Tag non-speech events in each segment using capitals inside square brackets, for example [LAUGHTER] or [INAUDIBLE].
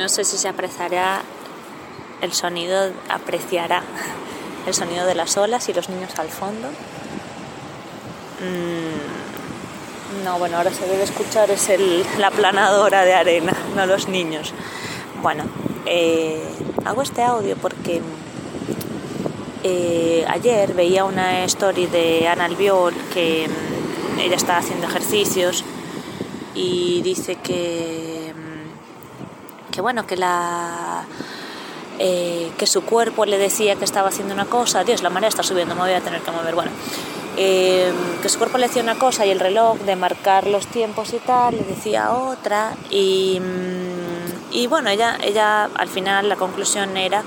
No sé si se apreciará el sonido, apreciará [LAUGHS] el sonido de las olas y los niños al fondo. Mm, no, bueno, ahora se debe escuchar es la planadora de arena, no los niños. Bueno, eh, hago este audio porque eh, ayer veía una story de Ana Albiol que mm, ella está haciendo ejercicios y dice que bueno, que la... Eh, que su cuerpo le decía que estaba haciendo una cosa, Dios, la marea está subiendo, me voy a tener que mover, bueno, eh, que su cuerpo le decía una cosa y el reloj de marcar los tiempos y tal le decía otra. Y, mm, y bueno, ella, ella al final la conclusión era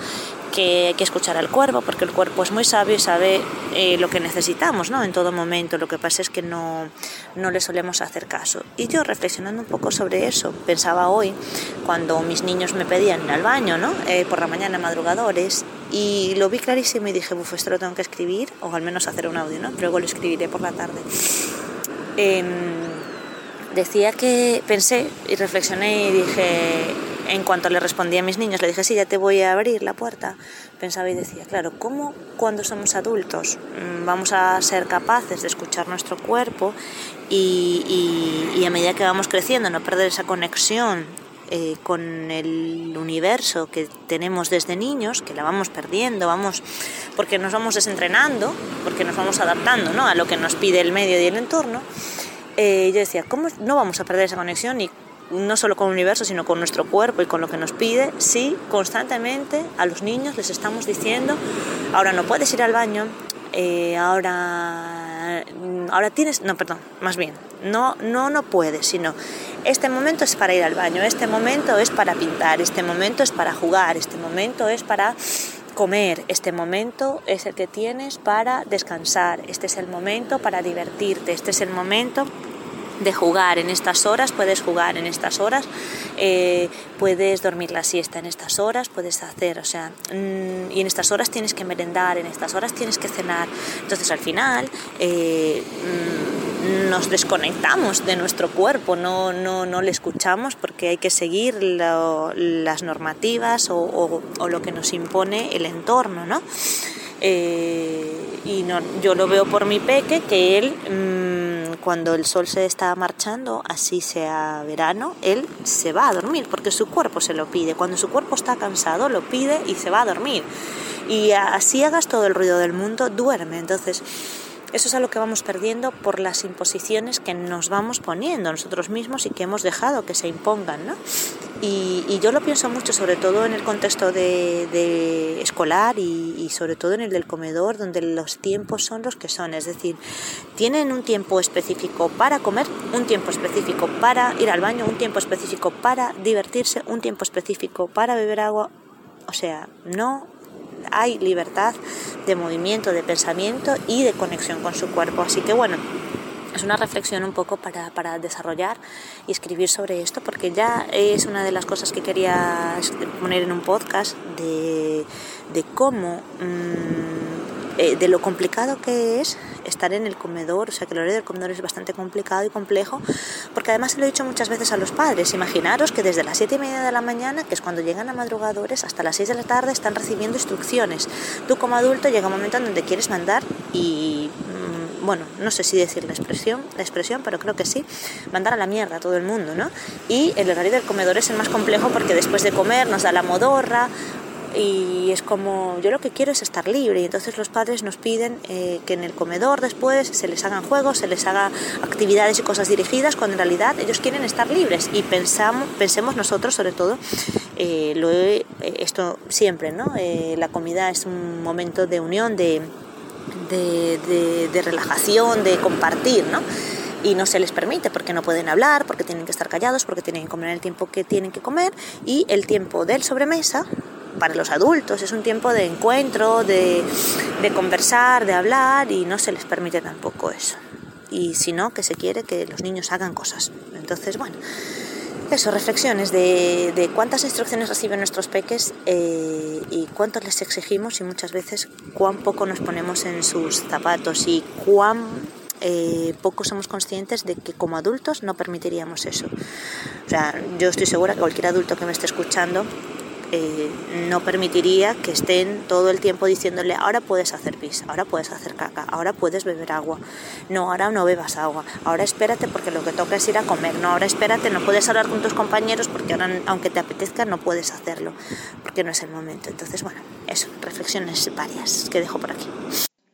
que hay que escuchar al cuerpo, porque el cuerpo es muy sabio y sabe eh, lo que necesitamos ¿no? en todo momento. Lo que pasa es que no, no le solemos hacer caso. Y yo reflexionando un poco sobre eso, pensaba hoy, cuando mis niños me pedían ir al baño, ¿no? Eh, por la mañana madrugadores, y lo vi clarísimo y dije, buf, esto lo tengo que escribir, o al menos hacer un audio, ¿no? Luego lo escribiré por la tarde. Em, decía que pensé y reflexioné y dije, en cuanto le respondí a mis niños, le dije, sí, ya te voy a abrir la puerta, pensaba y decía, claro, ¿cómo cuando somos adultos mm, vamos a ser capaces de escuchar nuestro cuerpo y, a medida que vamos creciendo no perder esa conexión eh, con el universo que tenemos desde niños, que la vamos perdiendo, vamos, porque nos vamos desentrenando, porque nos vamos adaptando ¿no? a lo que nos pide el medio y el entorno, eh, yo decía, ¿cómo no vamos a perder esa conexión y no solo con el universo, sino con nuestro cuerpo y con lo que nos pide, si constantemente a los niños les estamos diciendo, ahora no puedes ir al baño, eh, ahora, ahora tienes, no, perdón, más bien, no, no, no puedes, sino este momento es para ir al baño, este momento es para pintar, este momento es para jugar, este momento es para comer, este momento es el que tienes para descansar, este es el momento para divertirte, este es el momento de jugar en estas horas, puedes jugar en estas horas, eh, puedes dormir la siesta en estas horas, puedes hacer, o sea, mm, y en estas horas tienes que merendar, en estas horas tienes que cenar. Entonces al final eh, mm, nos desconectamos de nuestro cuerpo, no, no, no le escuchamos porque hay que seguir las normativas o, o, lo que nos impone el entorno, ¿no? Eh, y no, yo lo veo por mi peque que él... Mm, cuando el sol se está marchando, así sea verano, él se va a dormir porque su cuerpo se lo pide. Cuando su cuerpo está cansado, lo pide y se va a dormir. Y así hagas todo el ruido del mundo, duerme. Entonces, eso es algo que vamos perdiendo por las imposiciones que nos vamos poniendo nosotros mismos y que hemos dejado que se impongan. ¿no? Y, yo lo pienso mucho, sobre todo en el contexto de, escolar y, sobre todo en el del comedor, donde los tiempos son los que son. Es decir, tienen un tiempo específico para comer, un tiempo específico para ir al baño, un tiempo específico para divertirse, un tiempo específico para beber agua. O sea, no hay libertad de movimiento, de pensamiento y de conexión con su cuerpo. Así que bueno, es una reflexión un poco para, para, desarrollar y escribir sobre esto, porque ya es una de las cosas que quería poner en un podcast de, de cómo, mm, eh, de lo complicado que es estar en el comedor, o sea que el horario del comedor es bastante complicado y complejo, porque además se lo he dicho muchas veces a los padres, imaginaros que desde las 7 y media de la mañana, que es cuando llegan a madrugadores, hasta las 6 de la tarde están recibiendo instrucciones. Tú como adulto llega un momento en donde quieres mandar y bueno, no sé si decir la expresión, la expresión, pero creo que sí, mandar a la mierda a todo el mundo, ¿no? Y el horario del comedor es el más complejo porque después de comer nos da la modorra, y es como yo lo que quiero es estar libre y entonces los padres nos piden eh, que en el comedor después se les hagan juegos, se les haga actividades y cosas dirigidas cuando en realidad ellos quieren estar libres y pensamos, pensemos nosotros sobre todo, eh, eh, esto siempre, ¿no? la comida es un momento de unión, de, de, relajación, de compartir, ¿no? y no se les permite porque no pueden hablar, porque tienen que estar callados, porque tienen que comer el tiempo que tienen que comer y el tiempo del sobremesa para los adultos es un tiempo de encuentro, de, de conversar, de hablar y no se les permite tampoco eso. Y si no, que se quiere que los niños hagan cosas. Entonces, bueno, eso, reflexiones de, de cuántas instrucciones reciben nuestros peques eh, y cuántos les exigimos y muchas veces cuán poco nos ponemos en sus zapatos y cuán eh, poco somos conscientes de que como adultos no permitiríamos eso. O sea, yo estoy segura que cualquier adulto que me esté escuchando eh, no permitiría que estén todo el tiempo diciéndole ahora puedes hacer pis, ahora puedes hacer caca, ahora puedes beber agua, no, ahora no bebas agua, ahora espérate porque lo que toca es ir a comer, no, ahora espérate, no puedes hablar con tus compañeros porque ahora aunque te apetezca no puedes hacerlo, porque no es el momento. Entonces, bueno, eso, reflexiones varias que dejo por aquí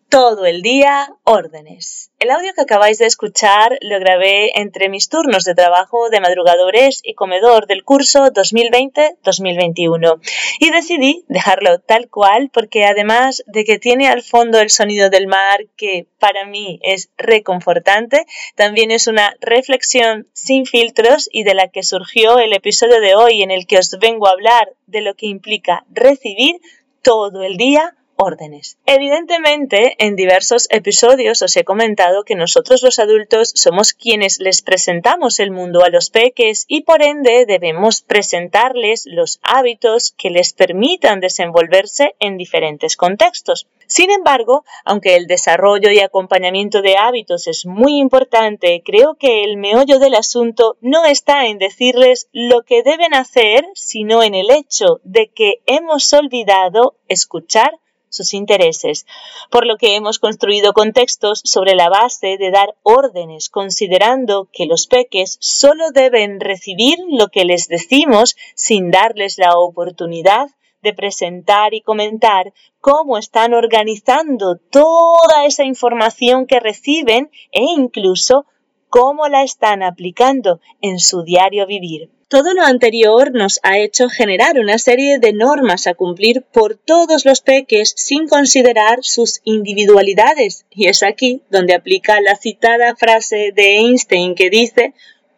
todo el día órdenes. El audio que acabáis de escuchar lo grabé entre mis turnos de trabajo de madrugadores y comedor del curso 2020-2021 y decidí dejarlo tal cual porque además de que tiene al fondo el sonido del mar que para mí es reconfortante, también es una reflexión sin filtros y de la que surgió el episodio de hoy en el que os vengo a hablar de lo que implica recibir todo el día órdenes. Evidentemente, en diversos episodios os he comentado que nosotros los adultos somos quienes les presentamos el mundo a los peques y por ende debemos presentarles los hábitos que les permitan desenvolverse en diferentes contextos. Sin embargo, aunque el desarrollo y acompañamiento de hábitos es muy importante, creo que el meollo del asunto no está en decirles lo que deben hacer, sino en el hecho de que hemos olvidado escuchar sus intereses, por lo que hemos construido contextos sobre la base de dar órdenes, considerando que los peques solo deben recibir lo que les decimos sin darles la oportunidad de presentar y comentar cómo están organizando toda esa información que reciben e incluso cómo la están aplicando en su diario vivir. Todo lo anterior nos ha hecho generar una serie de normas a cumplir por todos los peques sin considerar sus individualidades. Y es aquí donde aplica la citada frase de Einstein que dice,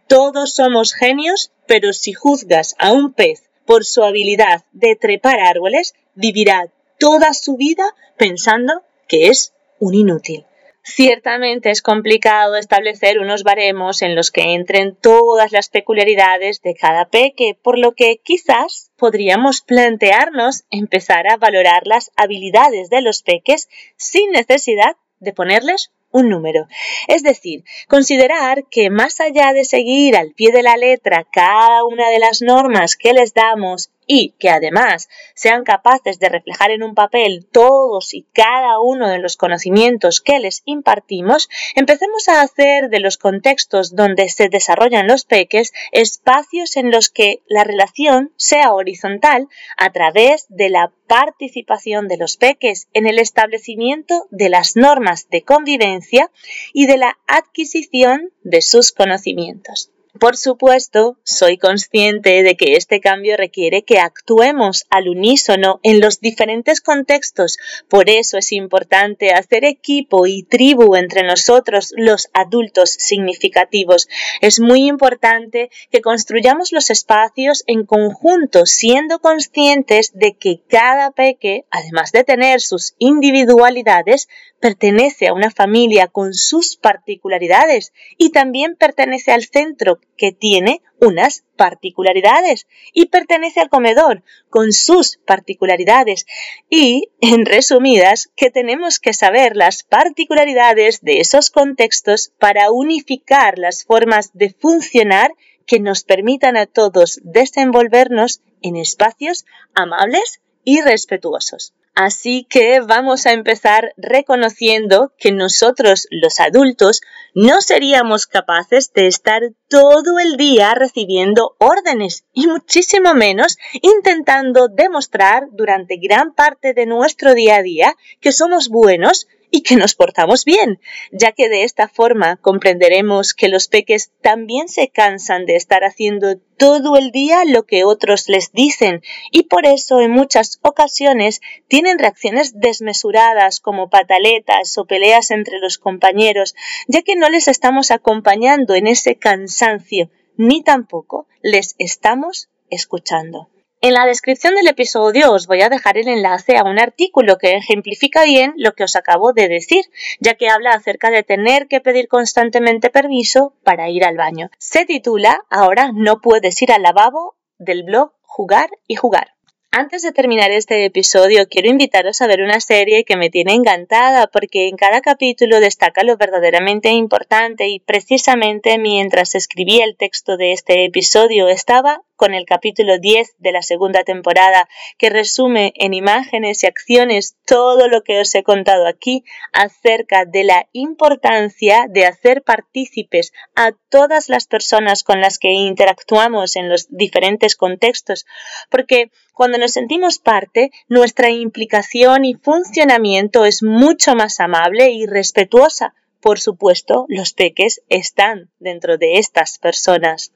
todos somos genios, pero si juzgas a un pez por su habilidad de trepar árboles, vivirá toda su vida pensando que es un inútil. Ciertamente es complicado establecer unos baremos en los que entren todas las peculiaridades de cada peque, por lo que quizás podríamos plantearnos empezar a valorar las habilidades de los peques sin necesidad de ponerles un número. Es decir, considerar que más allá de seguir al pie de la letra cada una de las normas que les damos y que además sean capaces de reflejar en un papel todos y cada uno de los conocimientos que les impartimos, empecemos a hacer de los contextos donde se desarrollan los peques espacios en los que la relación sea horizontal a través de la participación de los peques en el establecimiento de las normas de convivencia y de la adquisición de sus conocimientos. Por supuesto, soy consciente de que este cambio requiere que actuemos al unísono en los diferentes contextos. Por eso es importante hacer equipo y tribu entre nosotros, los adultos significativos. Es muy importante que construyamos los espacios en conjunto, siendo conscientes de que cada peque, además de tener sus individualidades, pertenece a una familia con sus particularidades y también pertenece al centro que tiene unas particularidades y pertenece al comedor con sus particularidades y, en resumidas, que tenemos que saber las particularidades de esos contextos para unificar las formas de funcionar que nos permitan a todos desenvolvernos en espacios amables y respetuosos. Así que vamos a empezar reconociendo que nosotros, los adultos, no seríamos capaces de estar todo el día recibiendo órdenes y muchísimo menos intentando demostrar durante gran parte de nuestro día a día que somos buenos y que nos portamos bien, ya que de esta forma comprenderemos que los peques también se cansan de estar haciendo todo el día lo que otros les dicen y por eso en muchas ocasiones tienen reacciones desmesuradas como pataletas o peleas entre los compañeros, ya que no les estamos acompañando en ese cansancio ni tampoco les estamos escuchando. En la descripción del episodio os voy a dejar el enlace a un artículo que ejemplifica bien lo que os acabo de decir, ya que habla acerca de tener que pedir constantemente permiso para ir al baño. Se titula Ahora no puedes ir al lavabo del blog Jugar y Jugar. Antes de terminar este episodio, quiero invitaros a ver una serie que me tiene encantada porque en cada capítulo destaca lo verdaderamente importante y precisamente mientras escribía el texto de este episodio estaba con el capítulo 10 de la segunda temporada, que resume en imágenes y acciones todo lo que os he contado aquí acerca de la importancia de hacer partícipes a todas las personas con las que interactuamos en los diferentes contextos, porque cuando nos sentimos parte, nuestra implicación y funcionamiento es mucho más amable y respetuosa. Por supuesto, los peques están dentro de estas personas.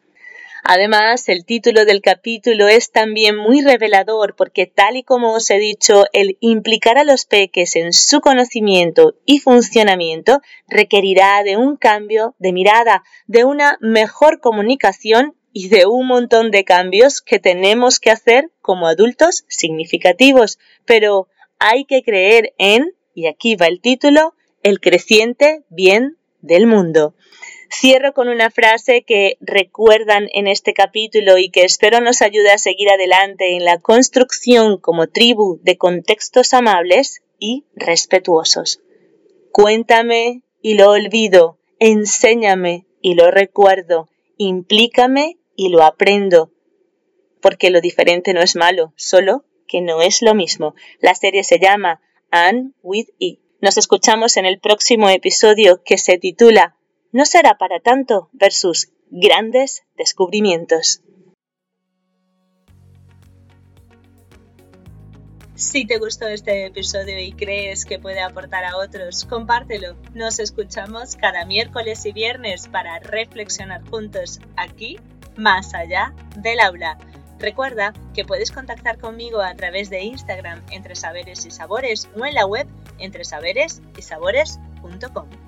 Además, el título del capítulo es también muy revelador porque tal y como os he dicho, el implicar a los peques en su conocimiento y funcionamiento requerirá de un cambio de mirada, de una mejor comunicación y de un montón de cambios que tenemos que hacer como adultos significativos. Pero hay que creer en, y aquí va el título, el creciente bien del mundo. Cierro con una frase que recuerdan en este capítulo y que espero nos ayude a seguir adelante en la construcción como tribu de contextos amables y respetuosos. Cuéntame y lo olvido, enséñame y lo recuerdo, implícame y lo aprendo. Porque lo diferente no es malo, solo que no es lo mismo. La serie se llama Anne with E. Nos escuchamos en el próximo episodio que se titula no será para tanto versus grandes descubrimientos. Si te gustó este episodio y crees que puede aportar a otros, compártelo. Nos escuchamos cada miércoles y viernes para reflexionar juntos aquí, más allá del aula. Recuerda que puedes contactar conmigo a través de Instagram entre saberes y sabores o en la web entre saberes y sabores.com.